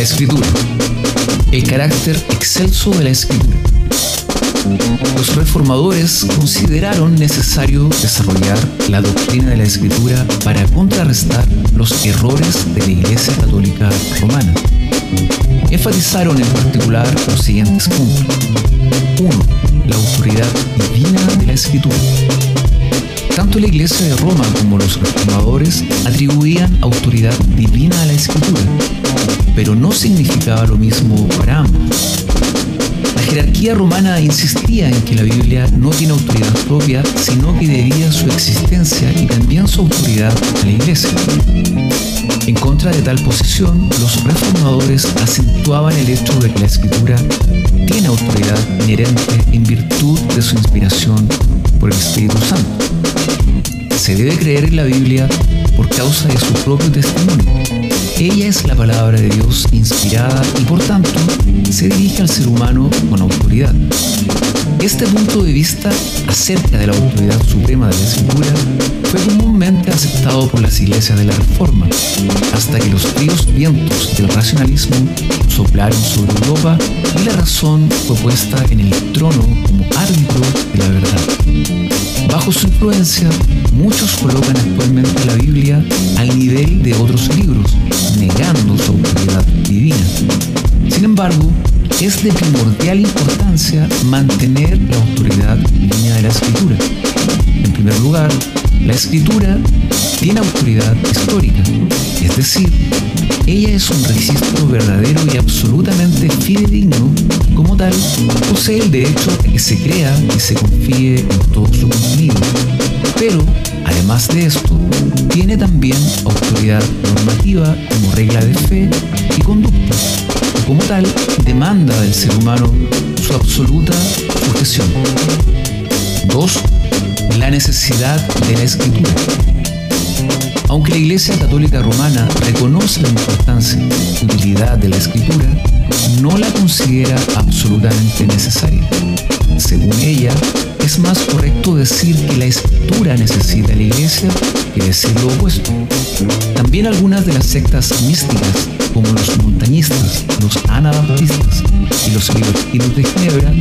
La escritura. El carácter excelso de la escritura. Los reformadores consideraron necesario desarrollar la doctrina de la escritura para contrarrestar los errores de la Iglesia Católica Romana. Enfatizaron en particular los siguientes puntos. 1. La autoridad divina de la escritura. Tanto la Iglesia de Roma como los reformadores atribuían autoridad divina a la escritura, pero no significaba lo mismo para ambos. La jerarquía romana insistía en que la Biblia no tiene autoridad propia, sino que debía su existencia y también su autoridad a la Iglesia. En contra de tal posición, los reformadores acentuaban el hecho de que la Escritura tiene autoridad inherente en virtud de su inspiración por el Espíritu Santo. Se debe creer en la Biblia por causa de su propio testimonio ella es la palabra de Dios inspirada y por tanto se dirige al ser humano con autoridad. Este punto de vista acerca de la autoridad suprema de la escritura fue comúnmente aceptado por las iglesias de la Reforma, hasta que los fríos vientos del racionalismo soplaron sobre Europa y la razón fue puesta en el trono como árbitro de la verdad. Bajo su influencia, muchos colocan actualmente la Biblia al nivel de otros libros, negando su autoridad divina. Sin embargo, es de primordial importancia mantener la autoridad divina de la escritura. En primer lugar, la escritura tiene autoridad histórica, es decir, ella es un registro verdadero y absolutamente fidedigno, como tal, posee el derecho a que se crea y se confíe en todo su contenido. Pero, además de esto, tiene también autoridad normativa como regla de fe y conducta, y como tal, demanda del ser humano su absoluta sujeción. 2. La necesidad de la escritura. Aunque la Iglesia Católica Romana reconoce la importancia y utilidad de la escritura, no la considera absolutamente necesaria. Según ella, es más correcto decir que la escritura necesita la iglesia que decir lo opuesto. También algunas de las sectas místicas, como los montañistas, los anabaptistas y los libertinos de Ginebra,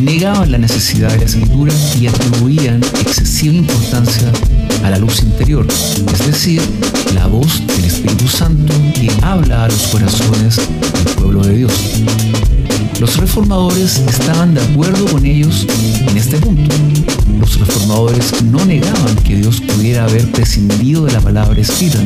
negaban la necesidad de la escritura y atribuían excesiva importancia a la luz interior, es decir, la voz del Espíritu Santo que habla a los corazones del pueblo de Dios. Los reformadores estaban de acuerdo con ellos en este punto. Los reformadores no negaban que Dios pudiera haber prescindido de la palabra escrita,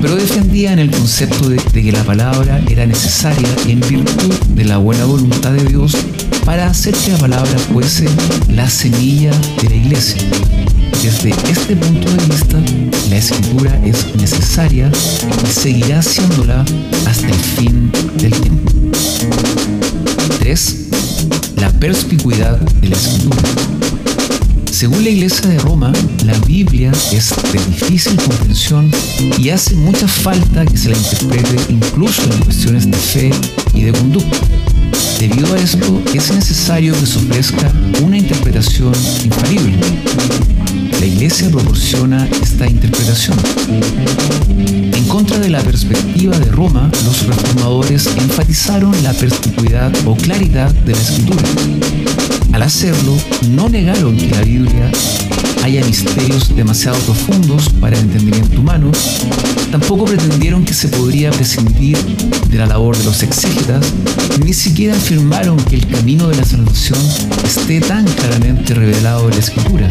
pero defendían el concepto de, que la palabra era necesaria en virtud de la buena voluntad de Dios para hacer que la palabra fuese la semilla de la iglesia. Desde este punto de vista, la escritura es necesaria y seguirá siéndola hasta el fin del tiempo. 3. La perspicuidad de la escritura. Según la Iglesia de Roma, la Biblia es de difícil comprensión y hace mucha falta que se la interprete incluso en cuestiones de fe y de conducta. Debido a esto, es necesario que se ofrezca una interpretación infalible. La Iglesia proporciona esta interpretación. En contra de la perspectiva de Roma, los reformadores enfatizaron la perspicuidad o claridad de la escritura. Al hacerlo, no negaron que la Biblia haya misterios demasiado profundos para el entendimiento humano, tampoco pretendieron que se podría prescindir de la labor de los exégetas, ni siquiera afirmaron que el camino de la salvación esté tan claramente revelado en la escritura,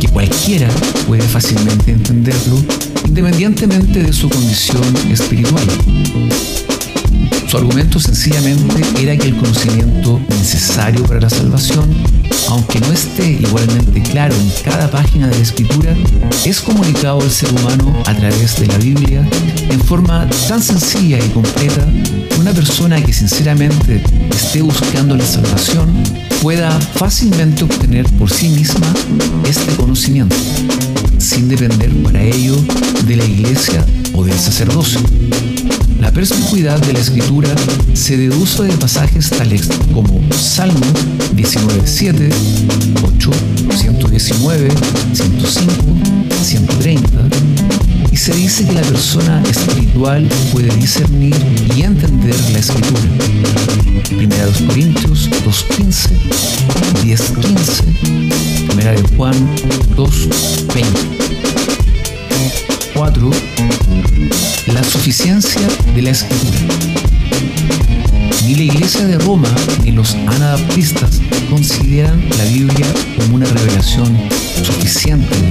que cualquiera puede fácilmente entenderlo independientemente de su condición espiritual. Su argumento sencillamente era que el conocimiento necesario para la salvación, aunque no esté igualmente claro en cada página de la escritura, es comunicado al ser humano a través de la Biblia en forma tan sencilla y completa que una persona que sinceramente esté buscando la salvación pueda fácilmente obtener por sí misma este conocimiento, sin depender para ello de la iglesia o del sacerdocio. La perspicuidad de la escritura se deduce de pasajes tales como Salmo 19.7, 8, 119, 105, 130, y se dice que la persona espiritual puede discernir y entender la escritura. Primera de Corintios 2.15, 10.15, Primera de Juan 2.20. 4. La suficiencia de la escritura. Ni la Iglesia de Roma ni los anabaptistas consideran la Biblia como una revelación suficiente.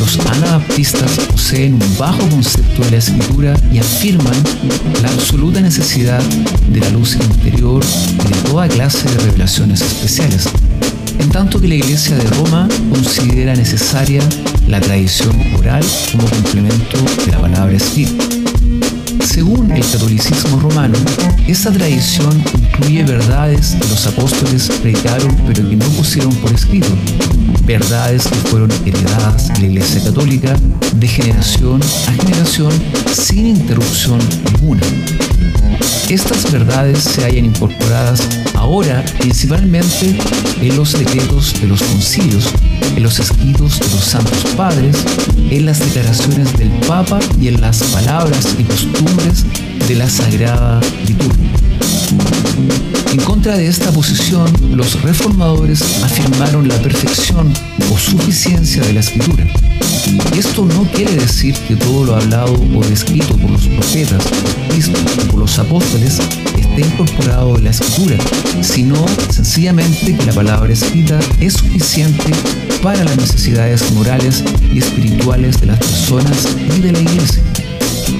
Los anabaptistas poseen un bajo concepto de la escritura y afirman la absoluta necesidad de la luz interior y de toda clase de revelaciones especiales, en tanto que la Iglesia de Roma considera necesaria la tradición oral como complemento de la palabra escrita. Según el catolicismo romano, esta tradición incluye verdades que los apóstoles predicaron pero que no pusieron por escrito, verdades que fueron heredadas en la Iglesia Católica de generación a generación sin interrupción alguna. Estas verdades se hayan incorporadas ahora principalmente en los decretos de los concilios, en los escritos de los santos padres, en las declaraciones del Papa y en las palabras y costumbres de la Sagrada Liturgia. En contra de esta posición, los reformadores afirmaron la perfección o suficiencia de la escritura. Esto no quiere decir que todo lo hablado o descrito por los profetas, Cristo o por los apóstoles esté incorporado en la escritura, sino sencillamente que la palabra escrita es suficiente para las necesidades morales y espirituales de las personas y de la iglesia.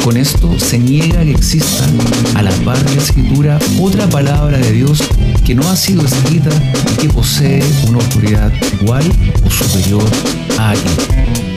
Con esto se niega que exista, a la par de la escritura, otra palabra de Dios que no ha sido escrita y que posee una autoridad igual o superior a aquella.